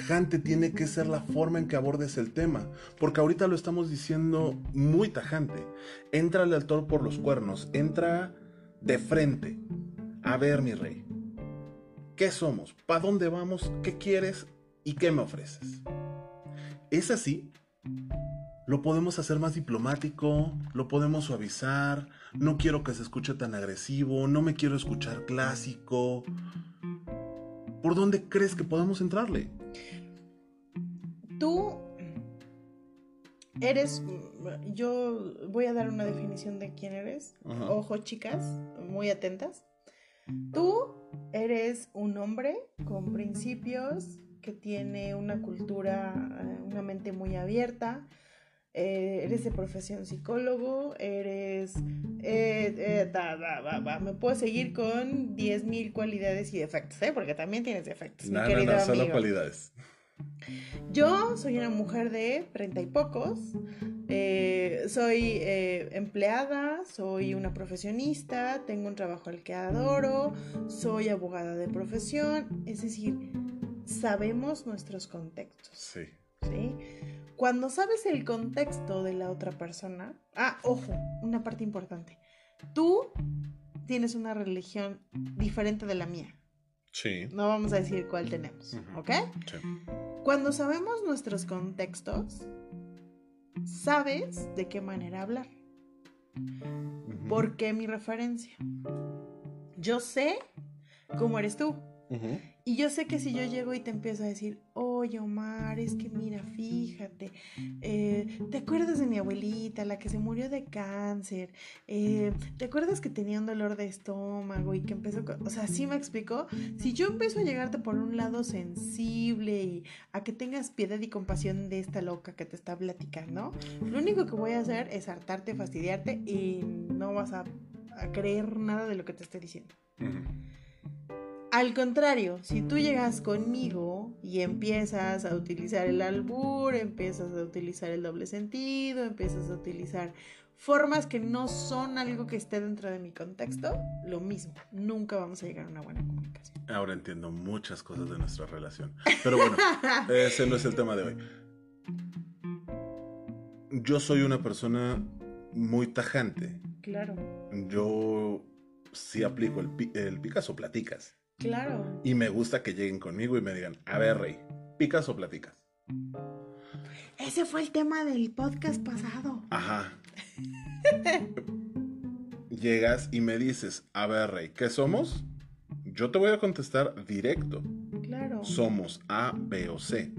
tajante tiene que ser la forma en que abordes el tema, porque ahorita lo estamos diciendo muy tajante. Entra al toro por los cuernos, entra de frente. A ver, mi rey, ¿qué somos? ¿Para dónde vamos? ¿Qué quieres? ¿Y qué me ofreces? ¿Es así? Lo podemos hacer más diplomático, lo podemos suavizar, no quiero que se escuche tan agresivo, no me quiero escuchar clásico. ¿Por dónde crees que podemos entrarle? Tú eres, yo voy a dar una definición de quién eres. Ojo, chicas, muy atentas. Tú eres un hombre con principios que tiene una cultura, eh, una mente muy abierta. Eh, eres de profesión psicólogo, eres... Eh, me puedo seguir con 10.000 cualidades y defectos, ¿eh? Porque también tienes defectos, no, mi no, no, solo cualidades. Yo soy una mujer de treinta y pocos, eh, soy eh, empleada, soy una profesionista, tengo un trabajo al que adoro, soy abogada de profesión, es decir, sabemos nuestros contextos. Sí. ¿sí? Cuando sabes el contexto de la otra persona, ah, ojo, una parte importante, tú tienes una religión diferente de la mía. Sí. No vamos a decir cuál tenemos, ¿ok? Sí. Cuando sabemos nuestros contextos, sabes de qué manera hablar. ¿Por qué mi referencia? Yo sé cómo eres tú. Y yo sé que si yo llego y te empiezo a decir, oye Omar, es que mira, fíjate, eh, ¿te acuerdas de mi abuelita, la que se murió de cáncer? Eh, ¿Te acuerdas que tenía un dolor de estómago y que empezó, con... o sea, sí me explicó, si yo empiezo a llegarte por un lado sensible y a que tengas piedad y compasión de esta loca que te está platicando, lo único que voy a hacer es hartarte, fastidiarte y no vas a, creer nada de lo que te esté diciendo. Al contrario, si tú llegas conmigo y empiezas a utilizar el albur, empiezas a utilizar el doble sentido, empiezas a utilizar formas que no son algo que esté dentro de mi contexto, lo mismo, nunca vamos a llegar a una buena comunicación. Ahora entiendo muchas cosas de nuestra relación. Pero bueno, <laughs> ese no es el tema de hoy. Yo soy una persona muy tajante. Claro. Yo sí aplico el, el Picasso platicas. Claro. Y me gusta que lleguen conmigo y me digan, a ver, Rey, ¿picas o platicas? Ese fue el tema del podcast pasado. Ajá. Llegas y me dices, a ver, Rey, ¿qué somos? Yo te voy a contestar directo. Claro. Somos A, B o C.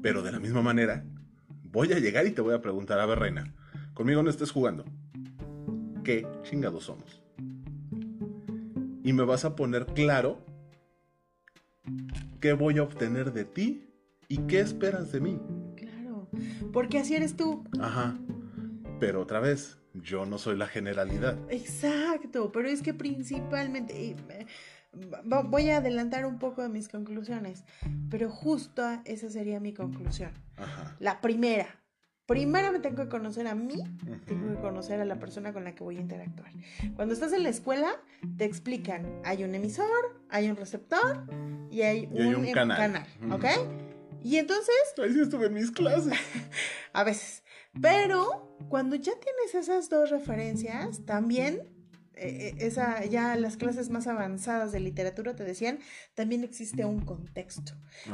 Pero de la misma manera, voy a llegar y te voy a preguntar, a ver, Reina, conmigo no estés jugando. ¿Qué chingados somos? Y me vas a poner claro qué voy a obtener de ti y qué esperas de mí. Claro, porque así eres tú. Ajá, pero otra vez, yo no soy la generalidad. Exacto, pero es que principalmente... Voy a adelantar un poco de mis conclusiones, pero justo esa sería mi conclusión. Ajá. La primera, primero me tengo que conocer a mí, tengo que conocer a la persona con la que voy a interactuar. Cuando estás en la escuela, te explican, hay un emisor, hay un receptor y hay, un, canal, ¿ok? Y entonces... Ahí sí estuve en mis clases. <laughs> a veces. Pero cuando ya tienes esas dos referencias, también eh, eh, esa, ya las clases más avanzadas de literatura te decían, también existe un contexto.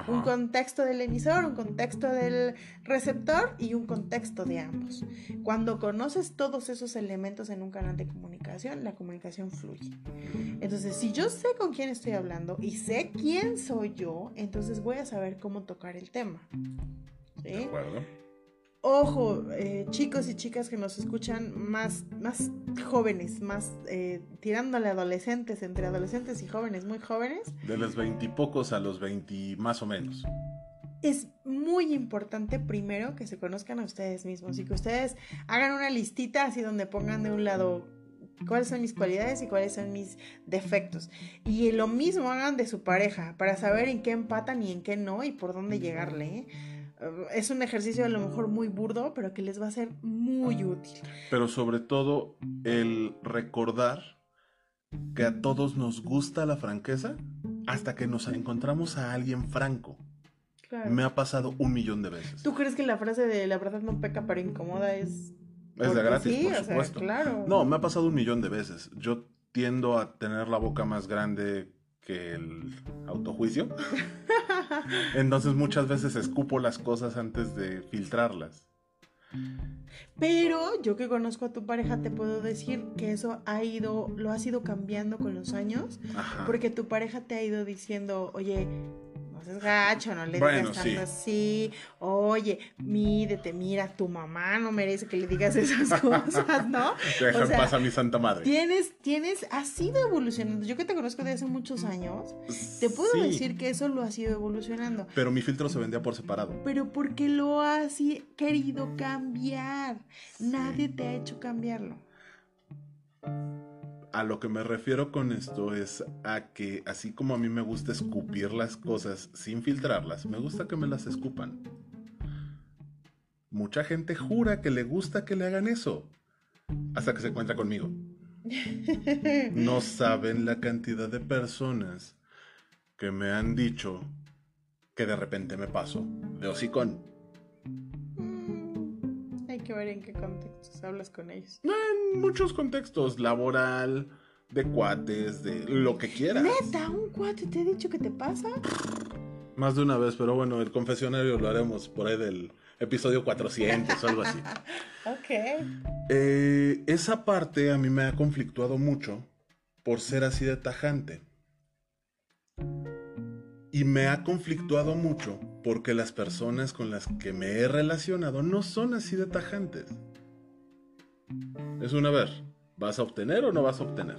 Un contexto del emisor, un contexto del receptor y un contexto de ambos. Cuando conoces todos esos elementos en un canal de comunicación, la comunicación fluye. Entonces, si yo sé con quién estoy hablando y sé quién soy yo, entonces voy a saber cómo tocar el tema. ¿Sí? De acuerdo. Ojo, eh, chicos y chicas que nos escuchan más, más jóvenes, más eh, tirándole adolescentes, entre adolescentes y jóvenes, muy jóvenes. De los veintipocos a los veinti más o menos. Es muy importante primero que se conozcan a ustedes mismos y que ustedes hagan una listita así donde pongan de un lado cuáles son mis cualidades y cuáles son mis defectos. Y lo mismo hagan de su pareja para saber en qué empatan y en qué no y por dónde llegarle. ¿eh? Es un ejercicio a lo mejor muy burdo, pero que les va a ser muy útil. Pero sobre todo el recordar que a todos nos gusta la franqueza hasta que nos encontramos a alguien franco. Me ha pasado un millón de veces. ¿Tú crees que la frase de la verdad no peca pero incomoda es... Es de gratis, por supuesto. claro. No, me ha pasado un millón de veces. Yo tiendo a tener la boca más grande que el autojuicio. <laughs> Entonces muchas veces escupo las cosas antes de filtrarlas. Pero yo que conozco a tu pareja te puedo decir que eso ha ido, lo has ido cambiando con los años, porque tu pareja te ha ido diciendo, oye, es gacho, no le digas tanto así. Oye, mídete, mira, tu mamá no merece que le digas esas <laughs> cosas, ¿no? Deja o sea, a mi santa madre. Tienes, tienes, has ido evolucionando. Yo que te conozco de hace muchos años, te puedo decir que eso lo has ido evolucionando. Pero mi filtro se vendía por separado. Pero porque lo has querido cambiar. Nadie te ha hecho cambiarlo a lo que me refiero con esto es a que así como a mí me gusta escupir las cosas sin filtrarlas, me gusta que me las escupan. Mucha gente jura que le gusta que le hagan eso, hasta que se encuentra conmigo. <laughs> No saben la cantidad de personas que me han dicho que de repente me paso de hocicón que ver en qué contextos hablas con ellos. En muchos contextos, laboral, de cuates, de lo que quieras. Neta, un cuate te ha dicho que te pasa. Más de una vez, pero bueno, el confesionario lo haremos por ahí del episodio 400 o algo así. <laughs> ok. Eh, esa parte a mí me ha conflictuado mucho por ser así de tajante. Y me ha conflictuado mucho porque las personas con las que me he relacionado no son así de tajantes. Es una ver, ¿vas a obtener o no vas a obtener?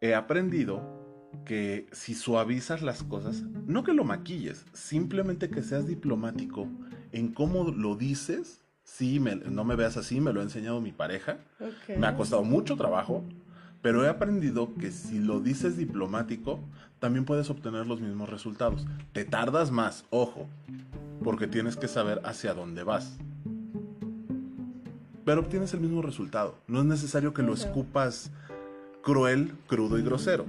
He aprendido que si suavizas las cosas, no que lo maquilles, simplemente que seas diplomático en cómo lo dices. Sí, no me veas así, me lo ha enseñado mi pareja. Me ha costado mucho trabajo, pero he aprendido que si lo dices diplomático, también puedes obtener los mismos resultados. Te tardas más, ojo, porque tienes que saber hacia dónde vas. Pero obtienes el mismo resultado. No es necesario que lo escupas cruel, crudo y grosero.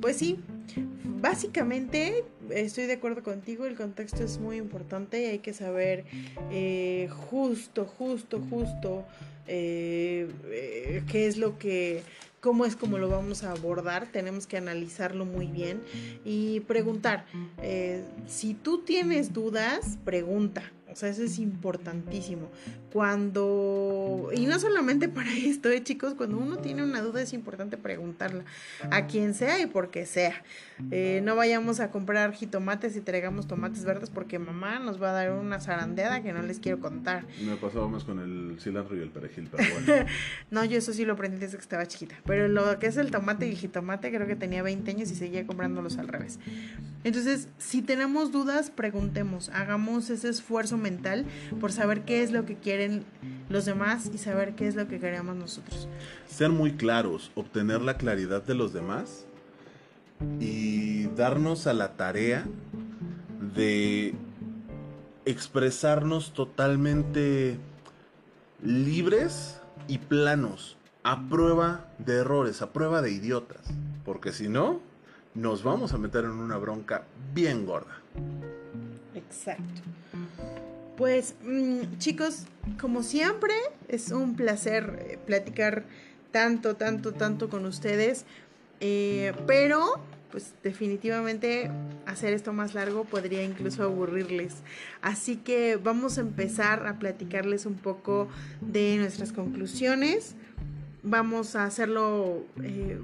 Pues sí, básicamente estoy de acuerdo contigo, el contexto es muy importante y hay que saber eh, justo, justo, justo eh, eh, qué es lo que cómo es como lo vamos a abordar, tenemos que analizarlo muy bien y preguntar. si tú tienes dudas, pregunta. O sea, eso es importantísimo. Cuando, y no solamente <laughs> para esto, eh, chicos, cuando uno tiene una duda es importante preguntarla a quien sea y por qué sea. Eh, no vayamos a comprar jitomates y traigamos tomates verdes porque mamá nos va a dar una zarandeada que no les quiero contar. Me pasaba más con el cilantro y el perejil, pero <laughs> bueno. no, yo eso sí lo aprendí desde que estaba chiquita. Pero lo que es el tomate y el jitomate, creo que tenía 20 años y seguía comprándolos al revés. Entonces, si tenemos dudas, preguntemos, hagamos ese esfuerzo mental por saber qué es lo que quieren los demás y saber qué es lo que queremos nosotros. Ser muy claros, obtener la claridad de los demás y darnos a la tarea de expresarnos totalmente libres y planos, a prueba de errores, a prueba de idiotas, porque si no, nos vamos a meter en una bronca bien gorda. Exacto. Pues mm, chicos, como siempre, es un placer eh, platicar tanto, tanto, tanto con ustedes. Eh, pero, pues definitivamente hacer esto más largo podría incluso aburrirles. Así que vamos a empezar a platicarles un poco de nuestras conclusiones. Vamos a hacerlo eh,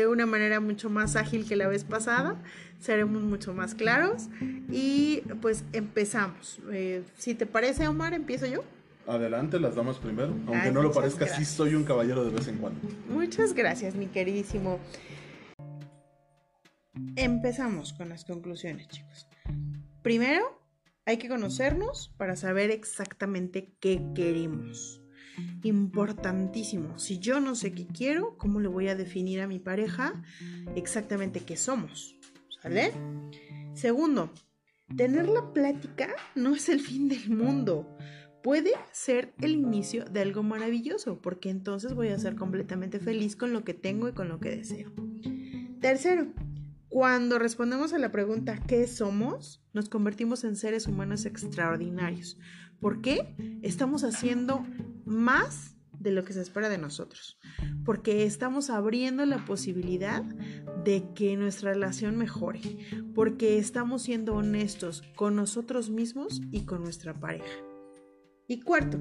de una manera mucho más ágil que la vez pasada seremos mucho más claros y pues empezamos. Eh, si te parece, Omar, empiezo yo. Adelante, las damas primero. Aunque no lo parezca, sí soy un caballero de vez en cuando. Muchas gracias, mi queridísimo. Empezamos con las conclusiones, chicos. Primero, hay que conocernos para saber exactamente qué queremos. Importantísimo. Si yo no sé qué quiero, ¿cómo le voy a definir a mi pareja exactamente qué somos? ¿Vale? Segundo, tener la plática no es el fin del mundo. Puede ser el inicio de algo maravilloso, porque entonces voy a ser completamente feliz con lo que tengo y con lo que deseo. Tercero, cuando respondemos a la pregunta ¿qué somos? Nos convertimos en seres humanos extraordinarios. ¿Por qué? Estamos haciendo más de lo que se espera de nosotros, porque estamos abriendo la posibilidad de que nuestra relación mejore, porque estamos siendo honestos con nosotros mismos y con nuestra pareja. Y cuarto,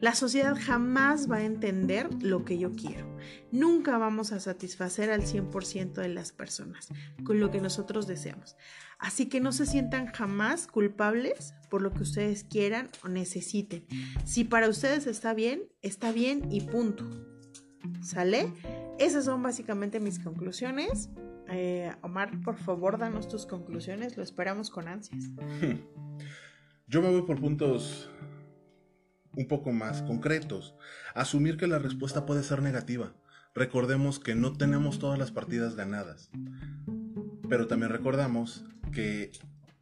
la sociedad jamás va a entender lo que yo quiero. Nunca vamos a satisfacer al 100% de las personas con lo que nosotros deseamos. Así que no se sientan jamás culpables por lo que ustedes quieran o necesiten. Si para ustedes está bien, está bien y punto. ¿Sale? Esas son básicamente mis conclusiones. Eh, Omar, por favor, danos tus conclusiones. Lo esperamos con ansias. <laughs> Yo me voy por puntos un poco más concretos. Asumir que la respuesta puede ser negativa. Recordemos que no tenemos todas las partidas ganadas. Pero también recordamos que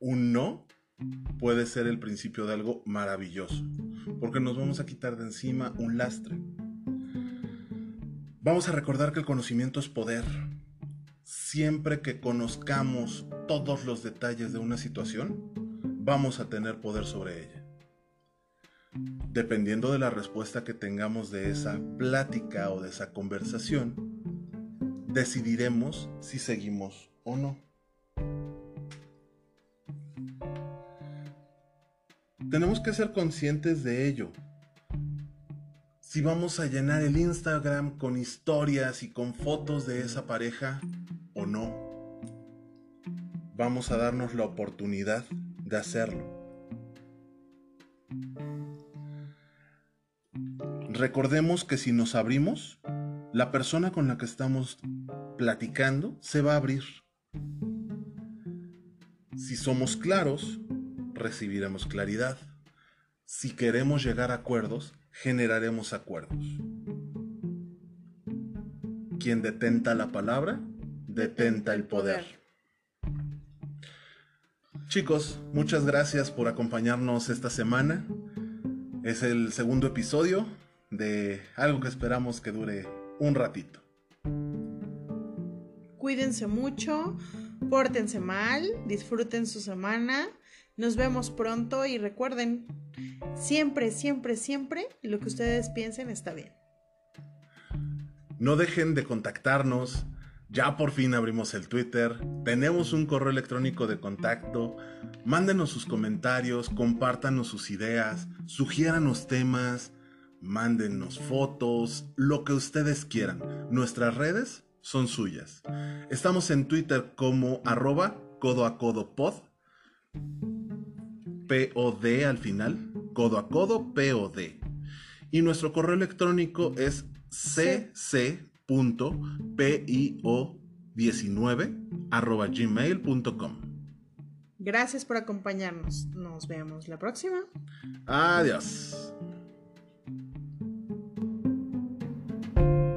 un no puede ser el principio de algo maravilloso. Porque nos vamos a quitar de encima un lastre. Vamos a recordar que el conocimiento es poder. Siempre que conozcamos todos los detalles de una situación, vamos a tener poder sobre ella. Dependiendo de la respuesta que tengamos de esa plática o de esa conversación, decidiremos si seguimos o no. Tenemos que ser conscientes de ello. Si vamos a llenar el Instagram con historias y con fotos de esa pareja no. Vamos a darnos la oportunidad de hacerlo. Recordemos que si nos abrimos, la persona con la que estamos platicando se va a abrir. Si somos claros, recibiremos claridad. Si queremos llegar a acuerdos, generaremos acuerdos. Quien detenta la palabra, detenta el poder. Chicos, muchas gracias por acompañarnos esta semana. Es el segundo episodio de algo que esperamos que dure un ratito. Cuídense mucho, pórtense mal, disfruten su semana. Nos vemos pronto y recuerden, siempre, siempre, siempre lo que ustedes piensen está bien. No dejen de contactarnos. Ya por fin abrimos el Twitter, tenemos un correo electrónico de contacto. Mándenos sus comentarios, compártanos sus ideas, sugiéranos temas, mándenos fotos, lo que ustedes quieran. Nuestras redes son suyas. Estamos en Twitter como arroba codo a codo pod. POD al final. Codo a codo POD. Y nuestro correo electrónico es cc.pio19 arroba gmail.com. Gracias por acompañarnos. Nos vemos la próxima. Adiós. thank you